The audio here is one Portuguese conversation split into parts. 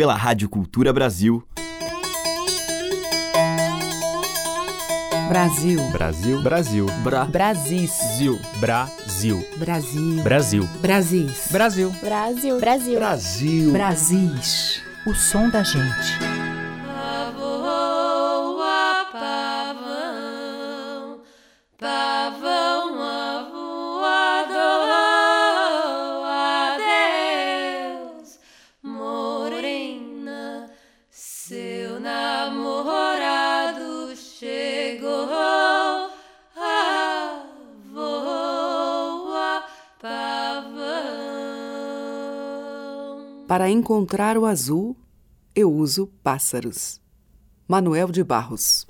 pela Rádio Cultura Brasil. Brasil. Brasil. Brasil. Bra. Brasis. Zil. Brasil. Brasil. Brasil. Brasis. Brasil. Brasil. Brasil. Brasil. Brasis. O som da gente. Encontrar o azul, eu uso pássaros. Manuel de Barros.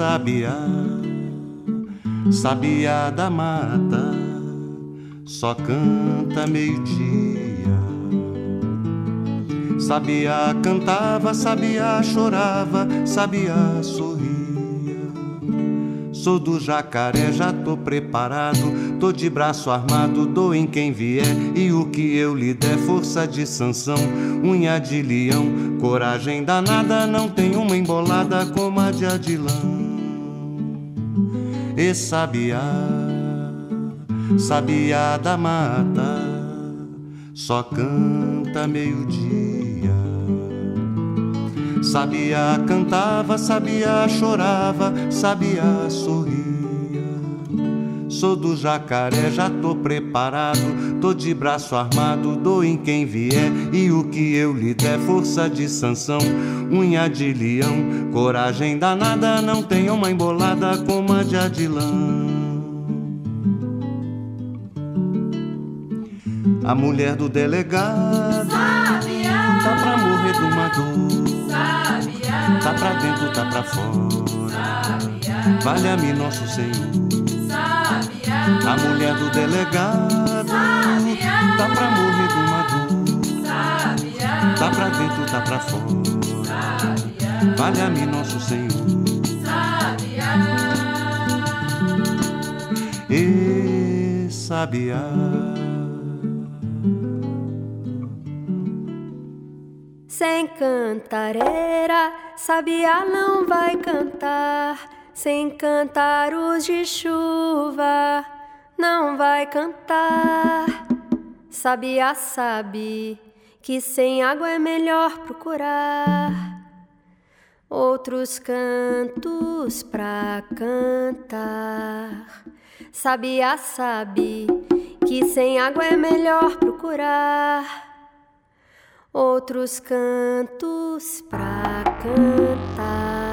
Sabiá, sabiá da mata, só canta meio-dia. Sabiá cantava, sabiá chorava, sabiá sorria. Sou do jacaré, já tô preparado, tô de braço armado, dou em quem vier. E o que eu lhe der, força de sanção, unha de leão, coragem danada, não tem uma embolada como a de Adilão. E sabiá, sabiá da mata, só canta meio-dia. Sabiá cantava, sabiá chorava, sabiá sorria. Sou do jacaré, já tô preparado. Tô de braço armado, dou em quem vier. E o que eu lhe der, força de sanção, unha de leão. Coragem danada, não tenho uma embolada como a de Adilão. A mulher do delegado Sabiá. Tá pra morrer do uma dor Sabiá. Tá pra dentro, tá pra fora Valha-me nosso Senhor a mulher do delegado tá pra morrer de uma dor. Tá pra dentro, tá pra fora. Valha-me nosso Senhor. E sabiá. Sem cantareira, sabiá não vai cantar. Sem cantaros de chuva, não vai cantar. Sabiá sabe que sem água é melhor procurar outros cantos pra cantar. Sabiá sabe que sem água é melhor procurar outros cantos pra cantar.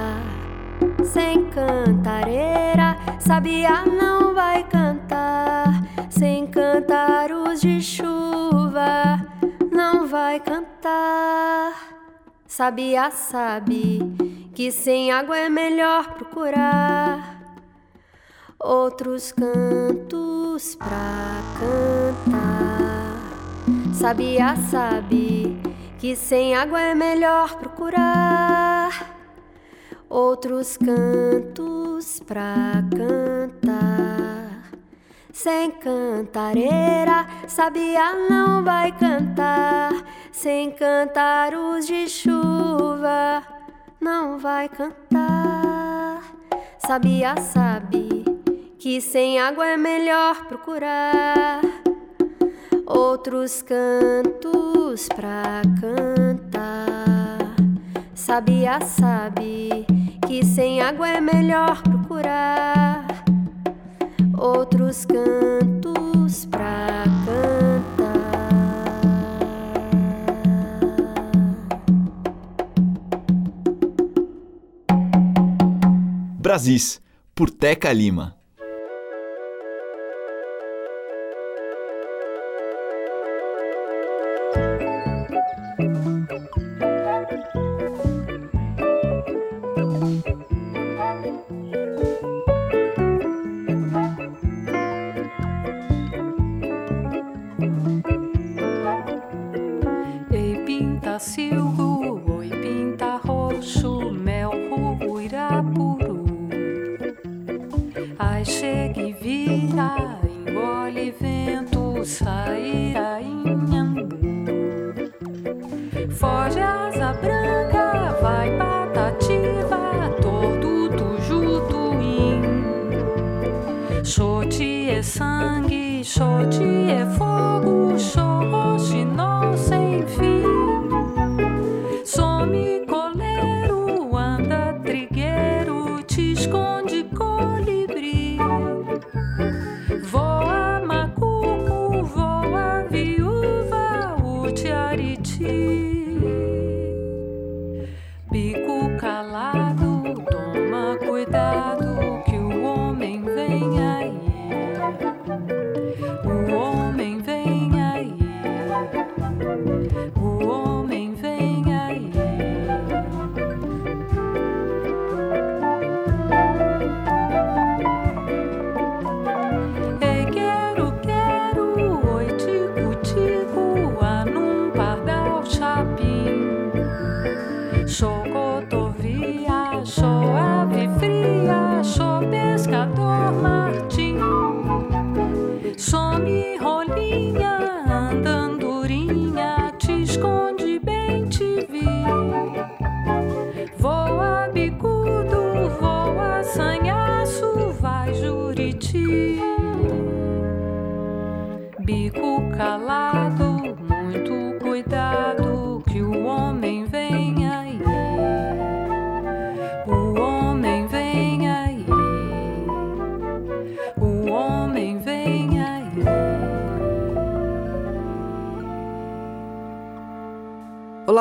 Sem cantareira, sabiá não vai cantar. Sem cantaros de chuva, não vai cantar. Sabiá sabe que sem água é melhor procurar outros cantos pra cantar. Sabiá sabe que sem água é melhor procurar outros cantos pra cantar. Sem cantareira, sabiá não vai cantar. Sem cantaros de chuva, não vai cantar. Sabiá sabe que sem água é melhor procurar outros cantos pra cantar. Sabiá sabe que sem água é melhor procurar outros cantos pra cantar. Brasis, por Teca Lima.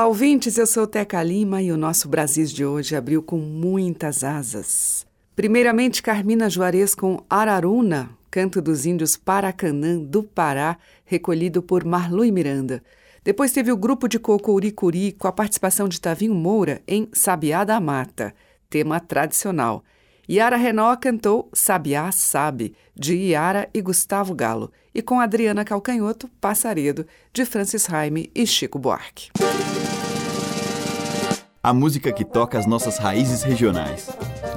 Olá, ouvintes, eu sou Teca Lima e o nosso Brasis de hoje abriu com muitas asas. Primeiramente, Carmina Juarez com Araruna, canto dos índios Paracanã do Pará, recolhido por Marlui Miranda. Depois teve o grupo de Cocouricuri com a participação de Tavinho Moura em Sabiá da Mata, tema tradicional. Yara Renó cantou Sabiá Sabe, de Yara e Gustavo Galo, e com Adriana Calcanhoto, Passaredo, de Francis Raime e Chico Buarque. A música que toca as nossas raízes regionais.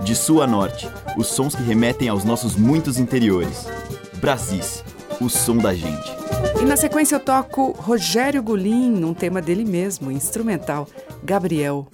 De sul a norte, os sons que remetem aos nossos muitos interiores. Brasis, o som da gente. E na sequência eu toco Rogério Gulim, num tema dele mesmo, instrumental, Gabriel.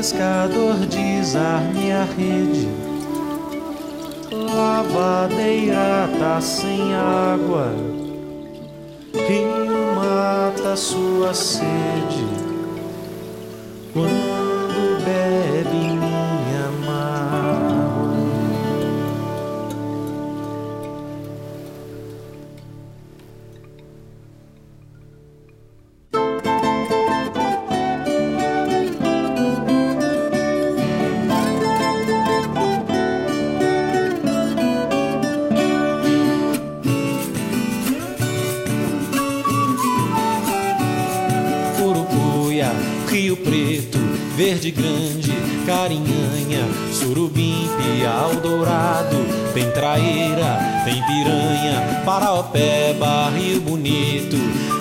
Pescador desarme a rede, lavadeira tá sem água, rio mata sua sede Preto, Verde Grande, Carinhanha, Surubim, Piau Dourado, tem Traíra, tem Piranha, Paraopeba, Rio Bonito,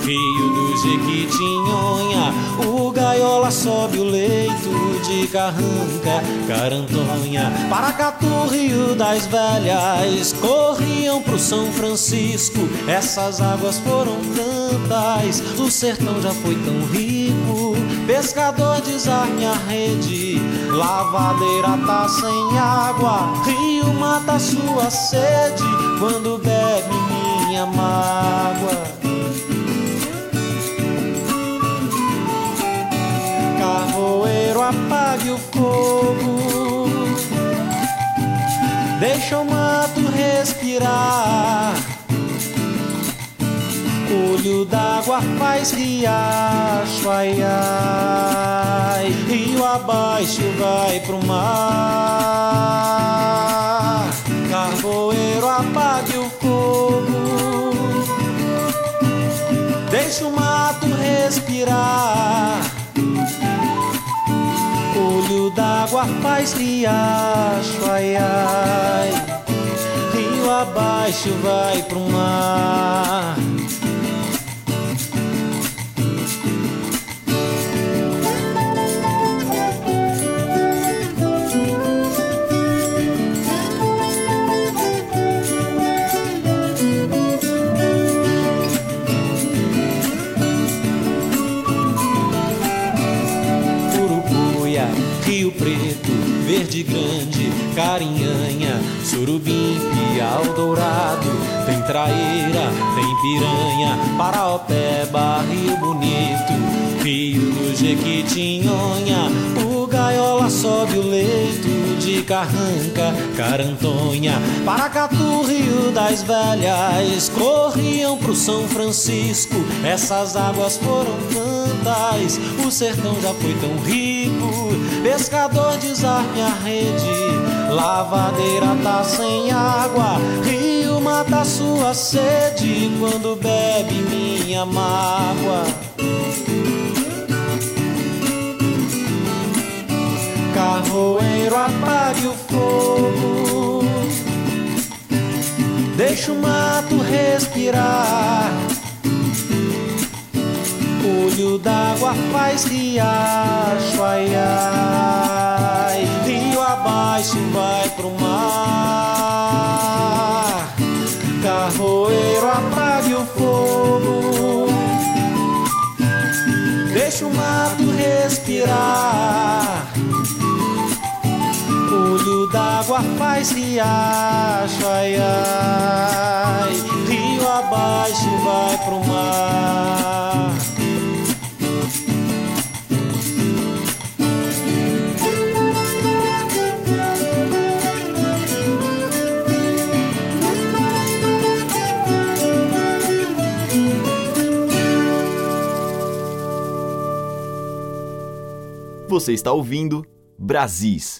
Rio do Jequitinhonha, o Gaiola sobe o leito de carranca, carantonha, Paracatu, Rio das Velhas, corriam pro São Francisco. Essas águas foram tantas, o sertão já foi tão rico. Pescador desarme a rede, lavadeira tá sem água, rio mata sua sede quando bebe minha mágoa. Carvoeiro, apague o fogo. Deixa o mato respirar. Olho d'água faz riacho, ai ai. Rio abaixo vai pro mar. Carvoeiro, apague o fogo. Deixa o mato respirar. Olho d'água faz riacho, ai ai. Rio abaixo vai pro mar. Verde Grande, Carinhanha, Surubim, Piau Dourado, tem Traíra, tem Piranha, Paraopeba, Rio Bonito, Rio do Jequitinhonha, o Gaiola sobe o leito de Carranca, Carantonha, Paracatu, Rio das Velhas, corriam pro São Francisco, essas águas foram tantas, o sertão já foi tão rico, pescador desarme a rede, lavadeira tá sem água, rio mata sua sede quando bebe minha mágoa. Carvoeiro, apague o fogo. Deixa o mato respirar. Olho d'água faz riacho, ai ai. Rio abaixo vai pro mar. Carvoeiro, apague o fogo. Deixa o mato respirar. D'água faz riacho, ai ai. Rio abaixo vai pro mar. Você está ouvindo Brasis,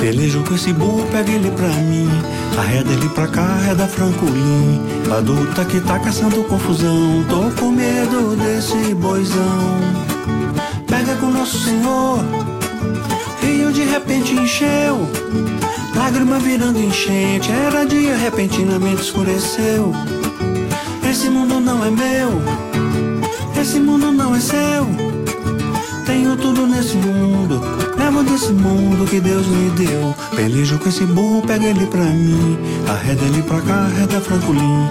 Pelejo com esse burro, pega ele pra mim. Arreda ele pra cá, arreda Francolim. Adulta que tá caçando confusão. Tô com medo desse boizão. Pega com nosso senhor. Rio de repente encheu. Lágrima virando enchente. Era dia, repentinamente escureceu. Esse mundo não é meu. Esse mundo não é seu. Nesse mundo, levo desse mundo que Deus me deu. Pelejo com esse burro, pega ele pra mim. Arreda ele pra cá, arreda Francolim.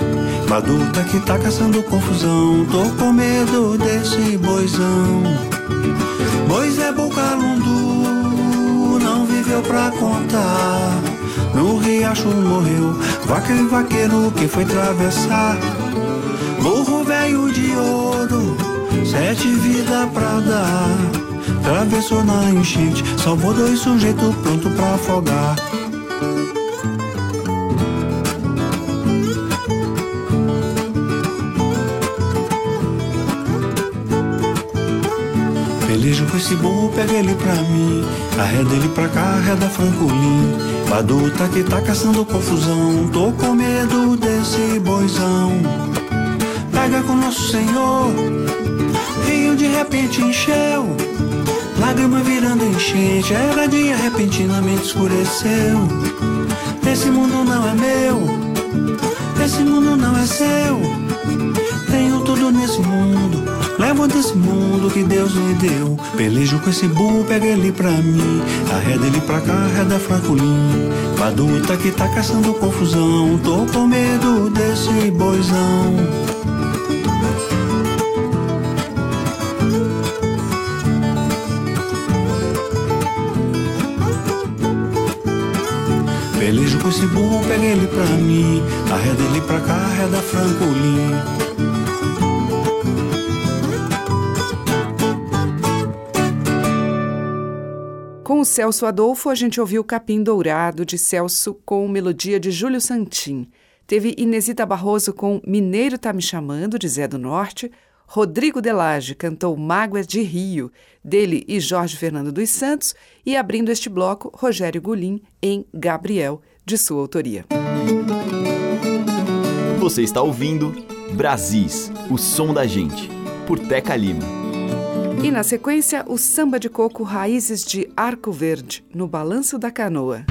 Baduta que tá caçando confusão. Tô com medo desse boizão. Bois é Bocalundu, não viveu pra contar. No riacho morreu, vaca e vaqueiro que foi atravessar. Burro velho de ouro, sete vidas pra dar. Travessou na enchente, salvou dois sujeitos pronto pra afogar. Pelejo com esse burro, pega ele pra mim. Arreda ele pra cá, arreda Francolim. Baduta que tá caçando confusão. Tô com medo desse boizão. Pega com nosso Senhor. Rio de repente encheu. Lágrima virando enchente. Era dia, repentinamente escureceu. Esse mundo não é meu. Esse mundo não é seu. Tenho tudo nesse mundo. Levo desse mundo que Deus me deu. Pelejo com esse burro, pega ele pra mim. Arreda ele pra cá, arreda Francolim. Baduta que tá caçando confusão. Tô com medo desse boizão. Esse burro, pega ele pra mim. Arreda ele pra cá, arreda. Com o Celso Adolfo, a gente ouviu Capim Dourado, de Celso, com melodia de Júlio Santim. Teve Inesita Barroso com Mineiro Tá Me Chamando, de Zé do Norte. Rodrigo Delage cantou Mágoas de Rio, dele e Jorge Fernando dos Santos. E abrindo este bloco, Rogério Gulim em Gabriel, de sua autoria. Você está ouvindo Brasis, o som da gente, por Teca Lima. E na sequência, o samba de coco Raízes de Arco Verde, no Balanço da Canoa.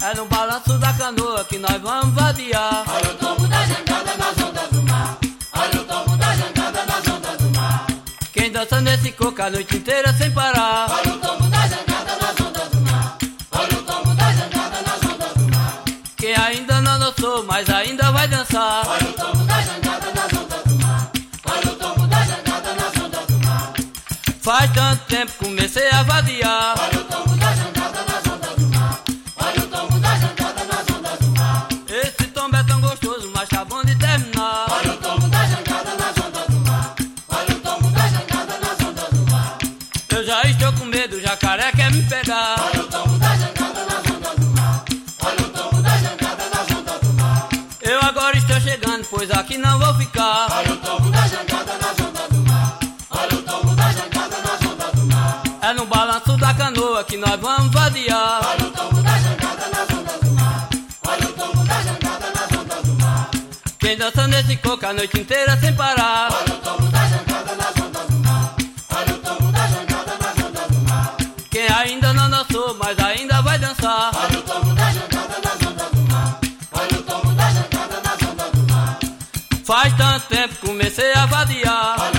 É no balanço da canoa que nós vamos vadiar. Olha o tombo da jangada nas ondas do mar. Olha o tombo da jangada nas ondas do mar. Quem dança nesse coco a noite inteira sem parar. Olha mas ainda vai dançar. Olha o tombo da jangada nas ondas do mar. Olha o tombo da jangada nas ondas do mar. Faz tanto tempo comecei a vadiar. Olha pois aqui não vou ficar. Olha o tombo da jangada na onda do mar. Olha o tombo da jangada na onda do mar. É no balanço da canoa que nós vamos vadear. Olha o tombo da jangada na onda do mar. Olha o tombo da jangada na onda do mar. Quem dança nesse coco a noite inteira sem parar. Olha say sea abadía.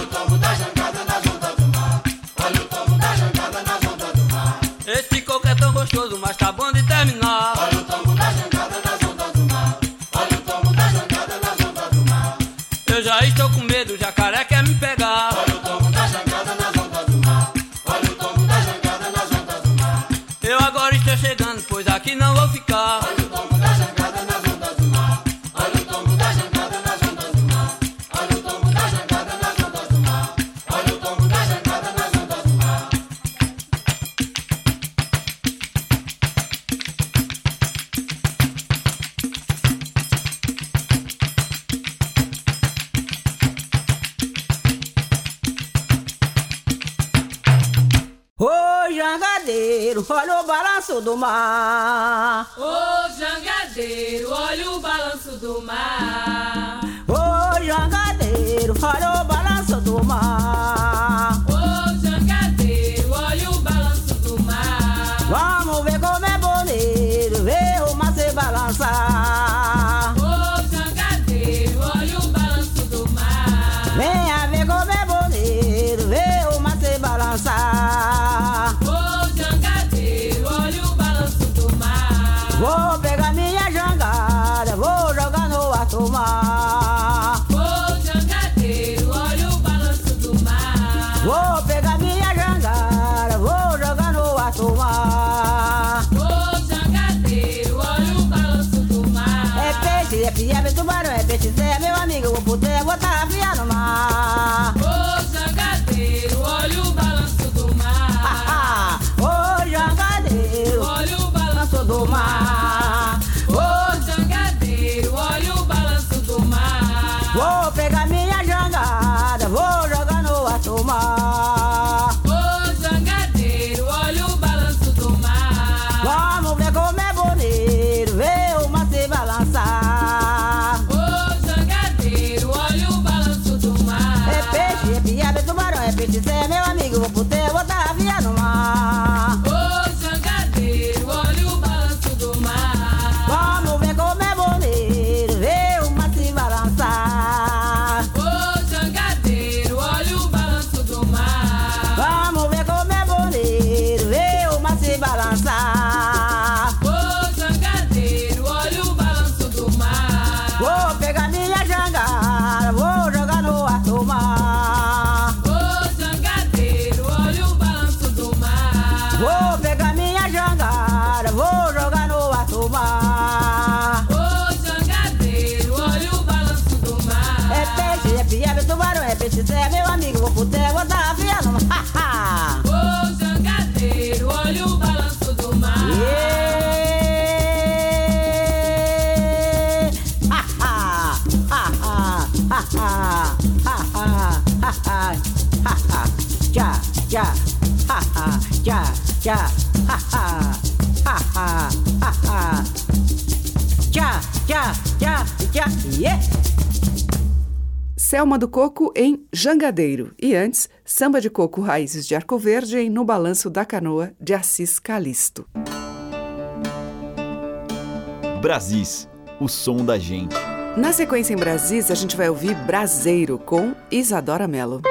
tchá, ha, ha, ha, ha, ha, ha. Tchá, tchá, tchá, tchá, yeah. Selma do Coco em Jangadeiro e antes, Samba de Coco Raízes de Arco Verde em No Balanço da Canoa de Assis Calisto. Brasis, o som da gente. Na sequência em Brasis, a gente vai ouvir Braseiro com Isadora Mello.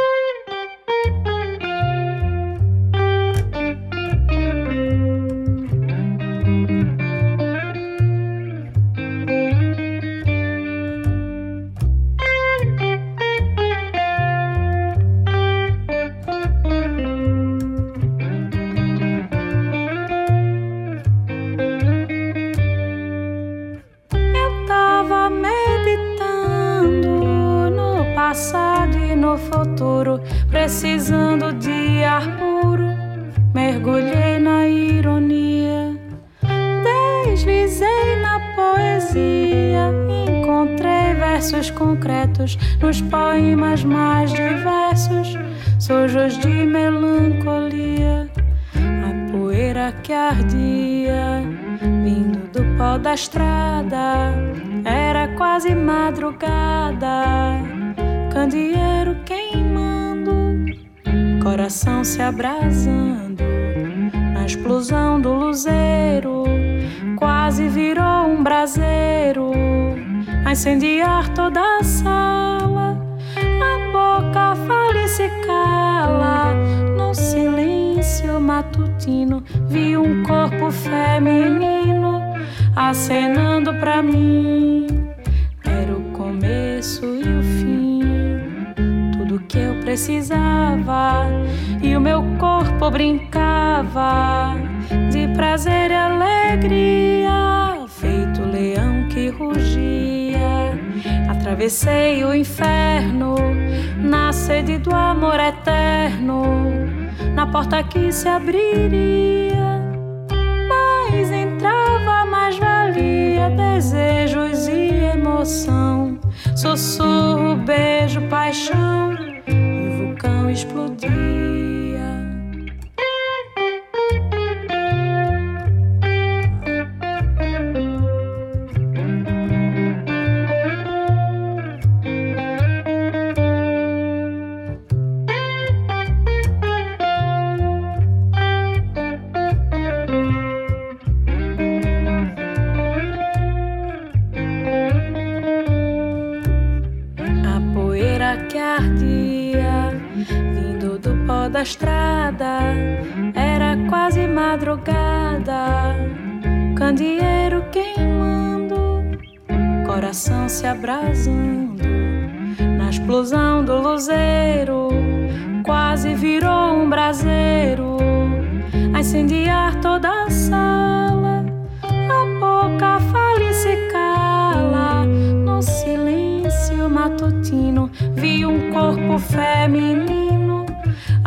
Explosão do luzeiro, quase virou um braseiro, a incendiar toda a sala. A boca fala e se cala, no silêncio matutino, vi um corpo feminino acenando pra mim. Precisava, e o meu corpo brincava de prazer e alegria, feito leão que rugia. Atravessei o inferno na sede do amor eterno, na porta que se abriria. Mas entrava mais valia, desejos e emoção, sussurro, beijo, paixão, o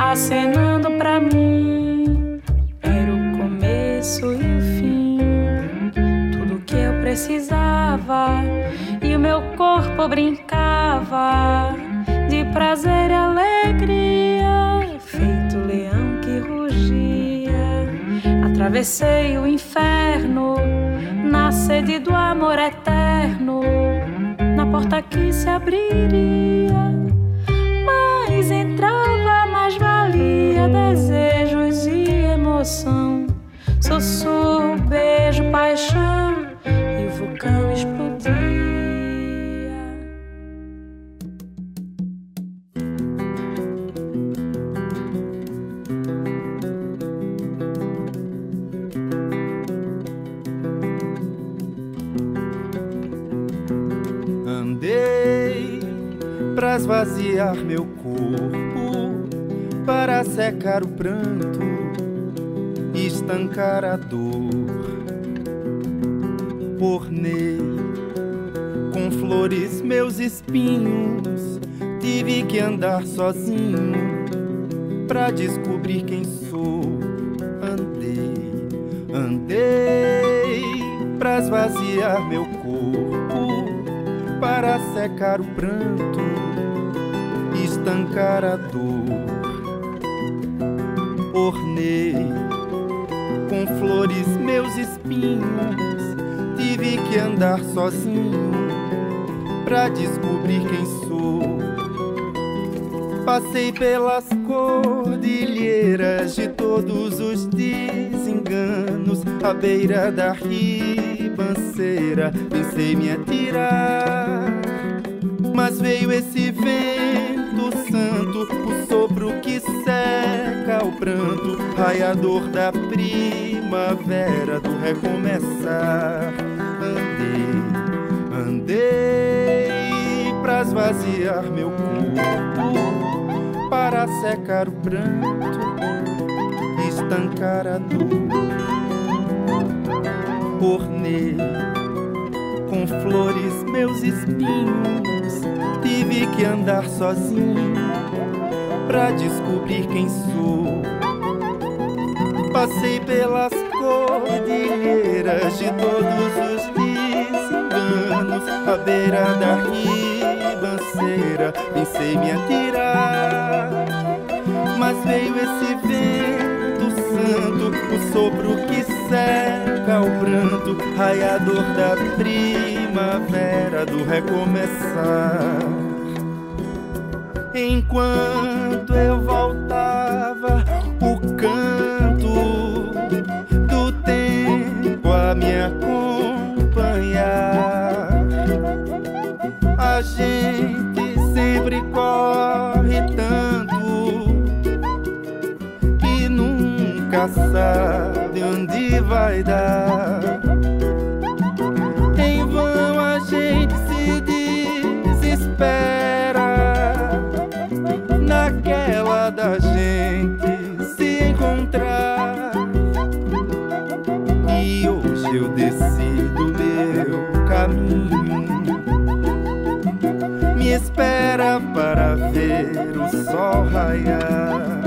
acenando pra mim. Era o começo e o fim, tudo que eu precisava, e o meu corpo brincava de prazer e alegria, feito leão que rugia. Atravessei o inferno na sede do amor eterno, na porta que se abriria. Desejos e emoção, sussurro, beijo, paixão, e o vulcão explodia. Andei pra esvaziar meu corpo, para secar o pranto, estancar a dor. Ornei com flores meus espinhos, tive que andar sozinho pra descobrir quem sou. Andei, andei pra esvaziar meu corpo para secar o pranto, estancar a dor. Ornei com flores meus espinhos, tive que andar sozinho pra descobrir quem sou. Passei pelas cordilheiras de todos os desenganos, à beira da riba ribanceira, pensei me atirar. Mas veio esse vento santo, o sopro que seca o pranto, raiador da primavera, do recomeçar. Andei, andei pra esvaziar meu corpo, para secar o pranto, estancar a dor. Ornei com flores meus espinhos, tive que andar sozinho pra descobrir quem sou. Passei pelas cordilheiras de todos os desenganos, à beira da ribanceira, pensei me atirar, mas veio esse vento santo, o sopro que seca o pranto, raiador da primavera, do recomeçar. Enquanto eu voltava, vai dar. Em vão a gente se desespera naquela da gente se encontrar. E hoje eu decido meu caminho. Me espera para ver o sol raiar.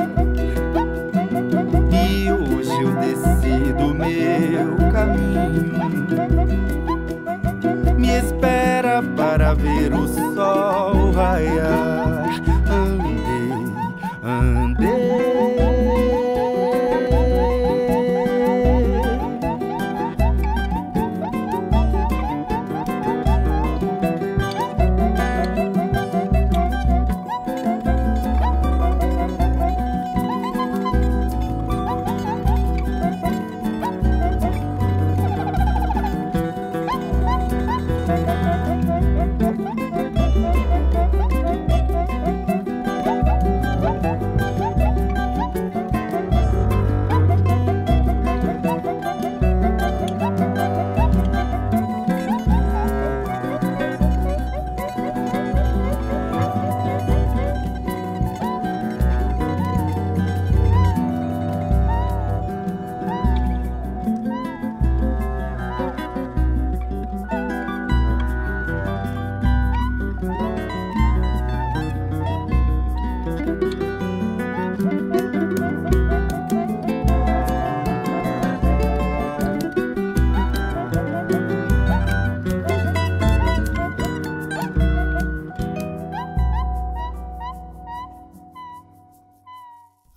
Ver o sol raiar.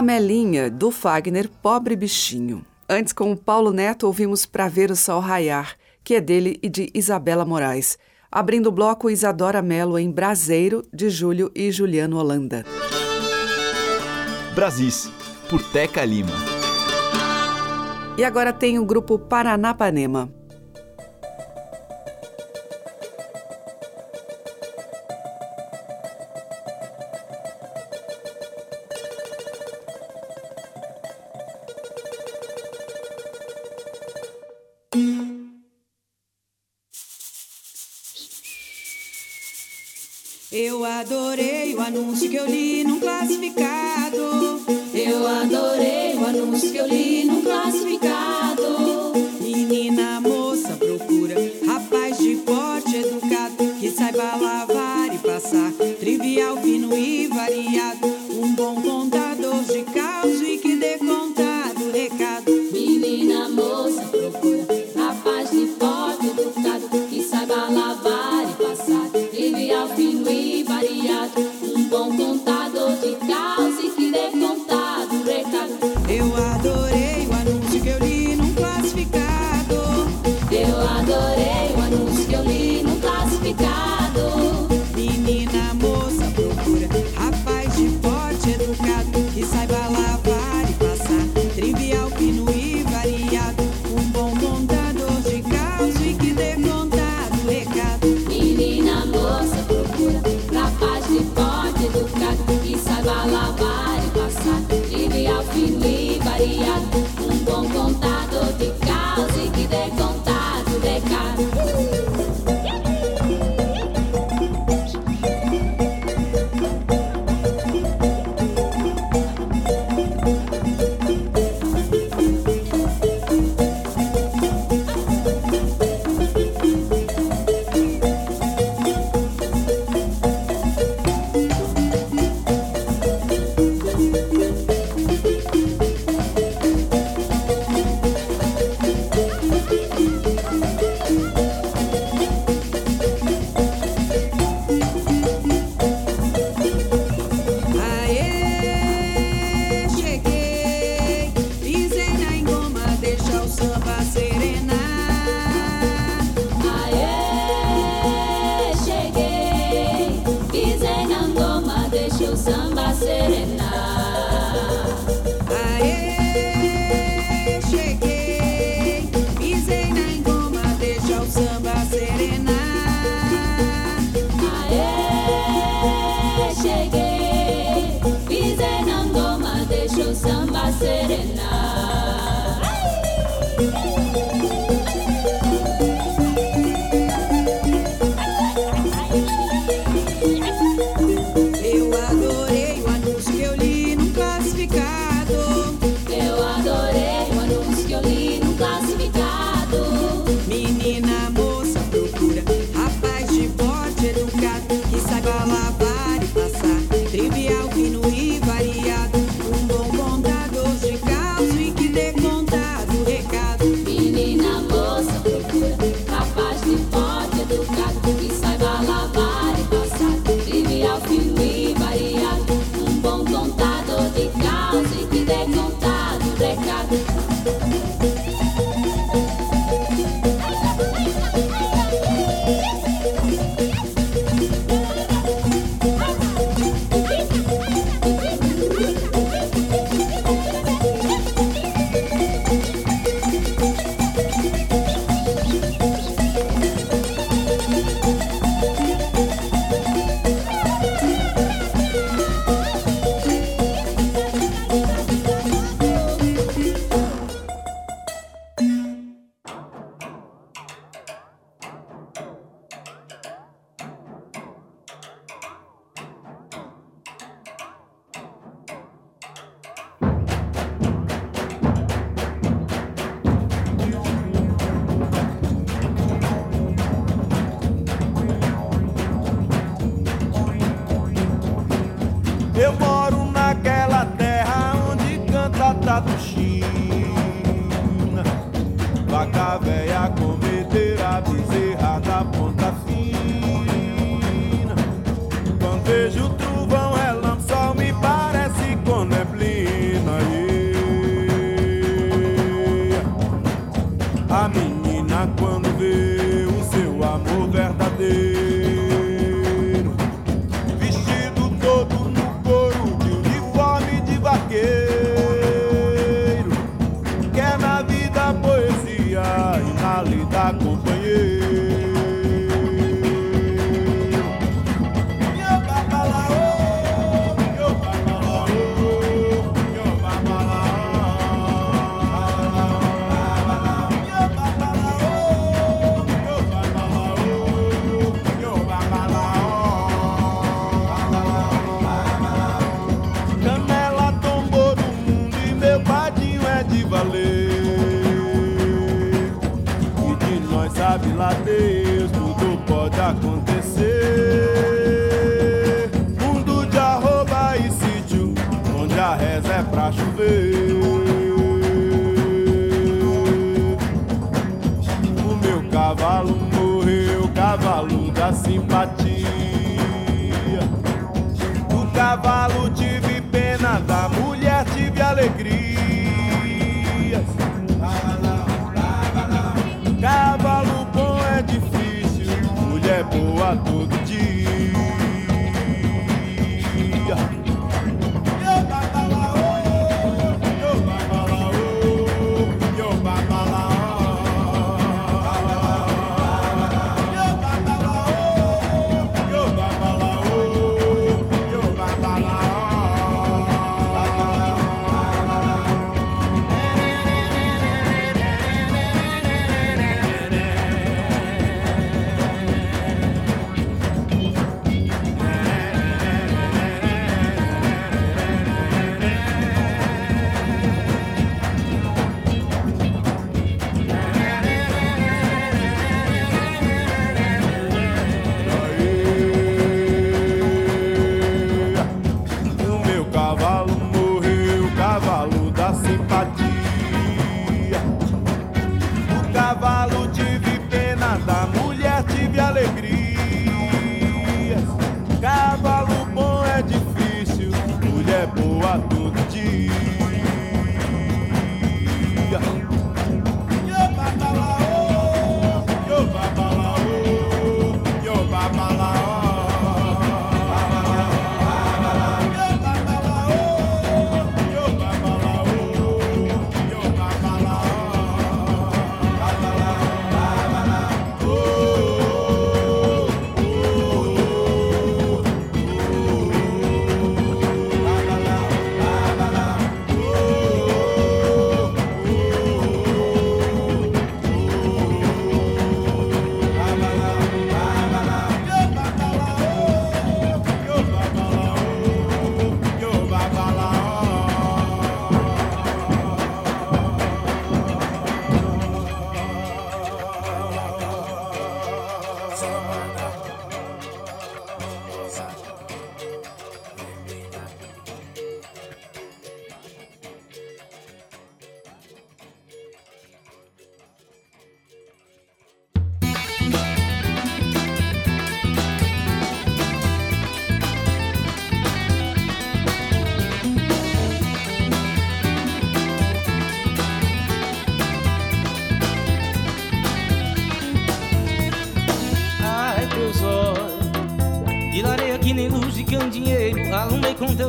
Amelinha, do Fagner Pobre Bichinho. Antes, com o Paulo Neto, ouvimos Pra Ver o Sol Raiar, que é dele e de Isabela Moraes. Abrindo o bloco, Isadora Melo em Braseiro, de Júlio e Juliano Holanda. Brasis, por Teca Lima. E agora tem o grupo Paranapanema.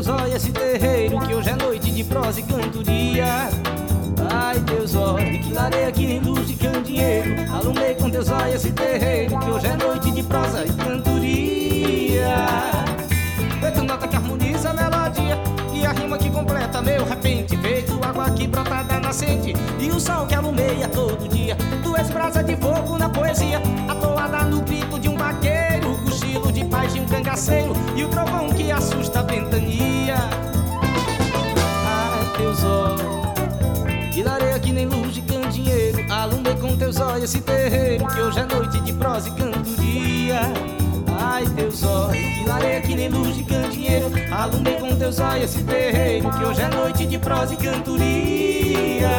Teus olhos esse terreiro que hoje é noite de prosa e cantoria. Ai, teus olhos, que lareia que luz de candeeiro. Alumei com teus olhos esse terreiro que hoje é noite de prosa e cantoria. Feito nota que harmoniza a melodia e a rima que completa meu repente. Feito água que brota da nascente e o sol que alumeia todo dia. Tu és brasa de fogo na poesia, atoada no grito de um vaqueiro, o cochilo de paz de um cangaceiro e o trovão ventania. Ai, teus olhos, que lareia que nem luz de candeeiro. Alumei com teus olhos esse terreiro que hoje é noite de prosa e cantoria. Ai, teus olhos, que lareia que nem luz de candeeiro. Alumei com teus olhos esse terreiro que hoje é noite de prosa e cantoria.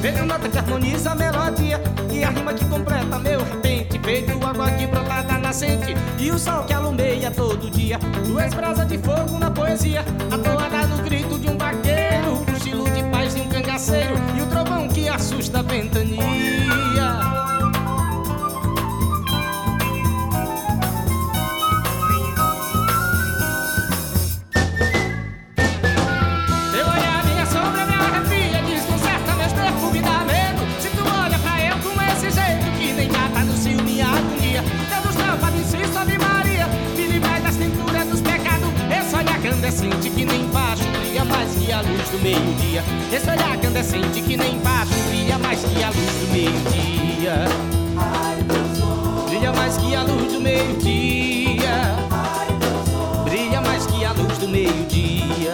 Veio nota que harmoniza a melodia E a rima que completa meu repente Feito água que brota da nascente E o sol que alumeia todo dia. Tu és brasa de fogo na poesia Atoada no grito de um vaqueiro. O cochilo de paz de um cangaceiro E o trovão que assusta a ventania que nem baixo Brilha mais que a luz do meio-dia. Esse olhar que nem baixo Brilha mais que a luz do meio-dia. Brilha mais que a luz do meio-dia. Brilha mais que a luz do meio-dia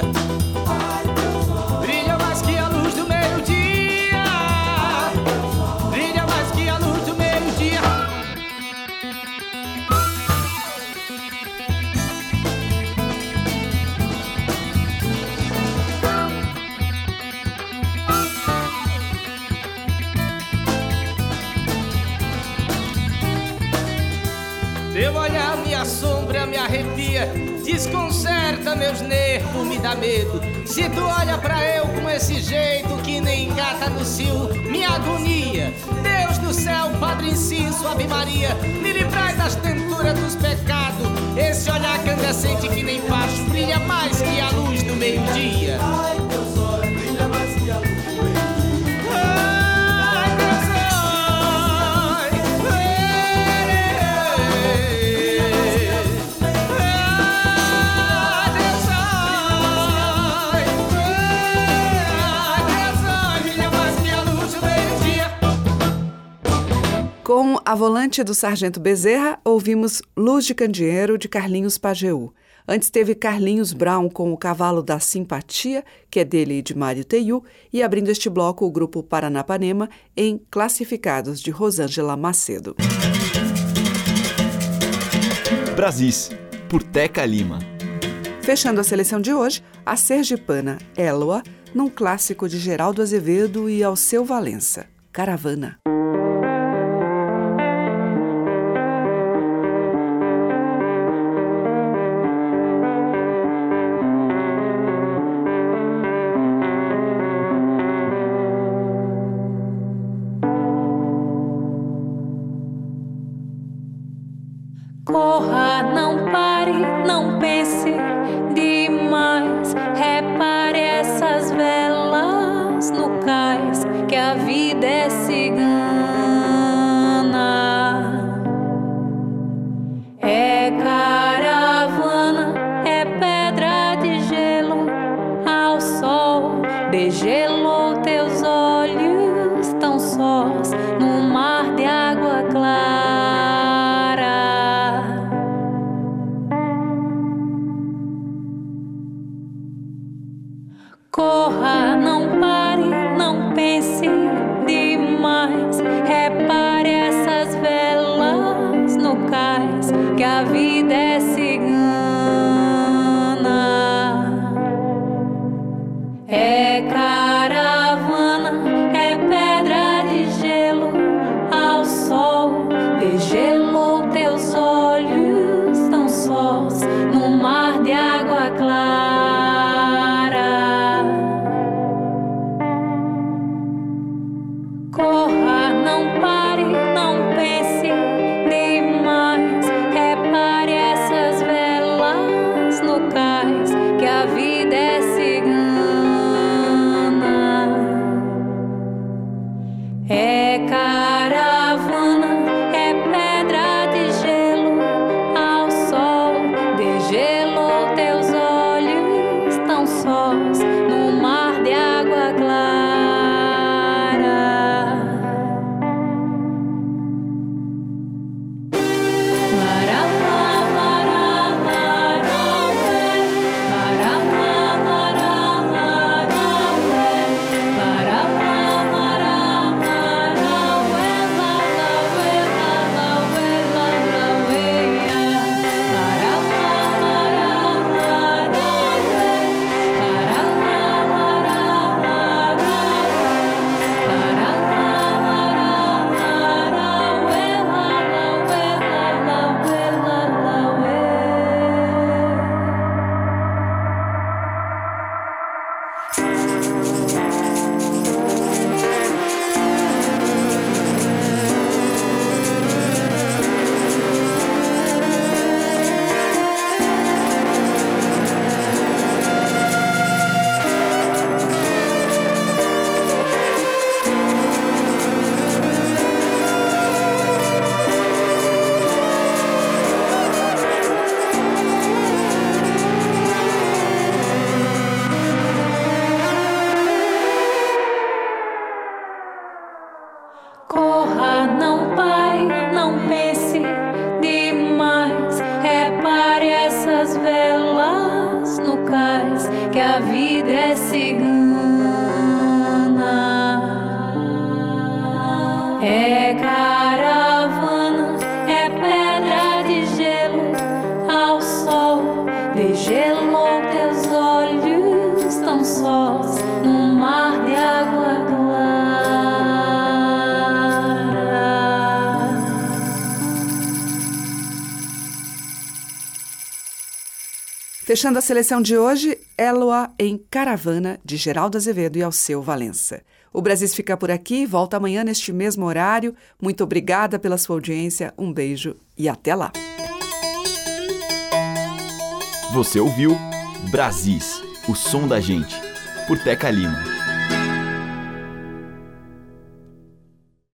Teu olhar me assombra, me arrepia, desconcerta meus nervos, me dá medo. Se tu olha pra eu com esse jeito que nem gata no cio, minha agonia. Deus do céu, Padre Inciso, Ave Maria, me livrai das tenturas dos pecados. Esse olhar candescente que nem facho brilha mais que a luz do meio-dia. Com a volante do Sargento Bezerra, ouvimos Luz de Candeeiro, de Carlinhos Pajeú. Antes teve Carlinhos Brown com o Cavalo da Simpatia, que é dele e de Mário Teiu, e abrindo este bloco o grupo Paranapanema em Classificados, de Rosângela Macedo. Brasis, por Teca Lima. Fechando a seleção de hoje, a sergipana Eloa, num clássico de Geraldo Azevedo e Alceu Valença, Caravana. Fechando a seleção de hoje, Eloa em Caravana, de Geraldo Azevedo e Alceu Valença. O Brasil fica por aqui, volta amanhã neste mesmo horário. Muito obrigada pela sua audiência, um beijo e até lá. Você ouviu Brasis, o som da gente, por Teca Lima.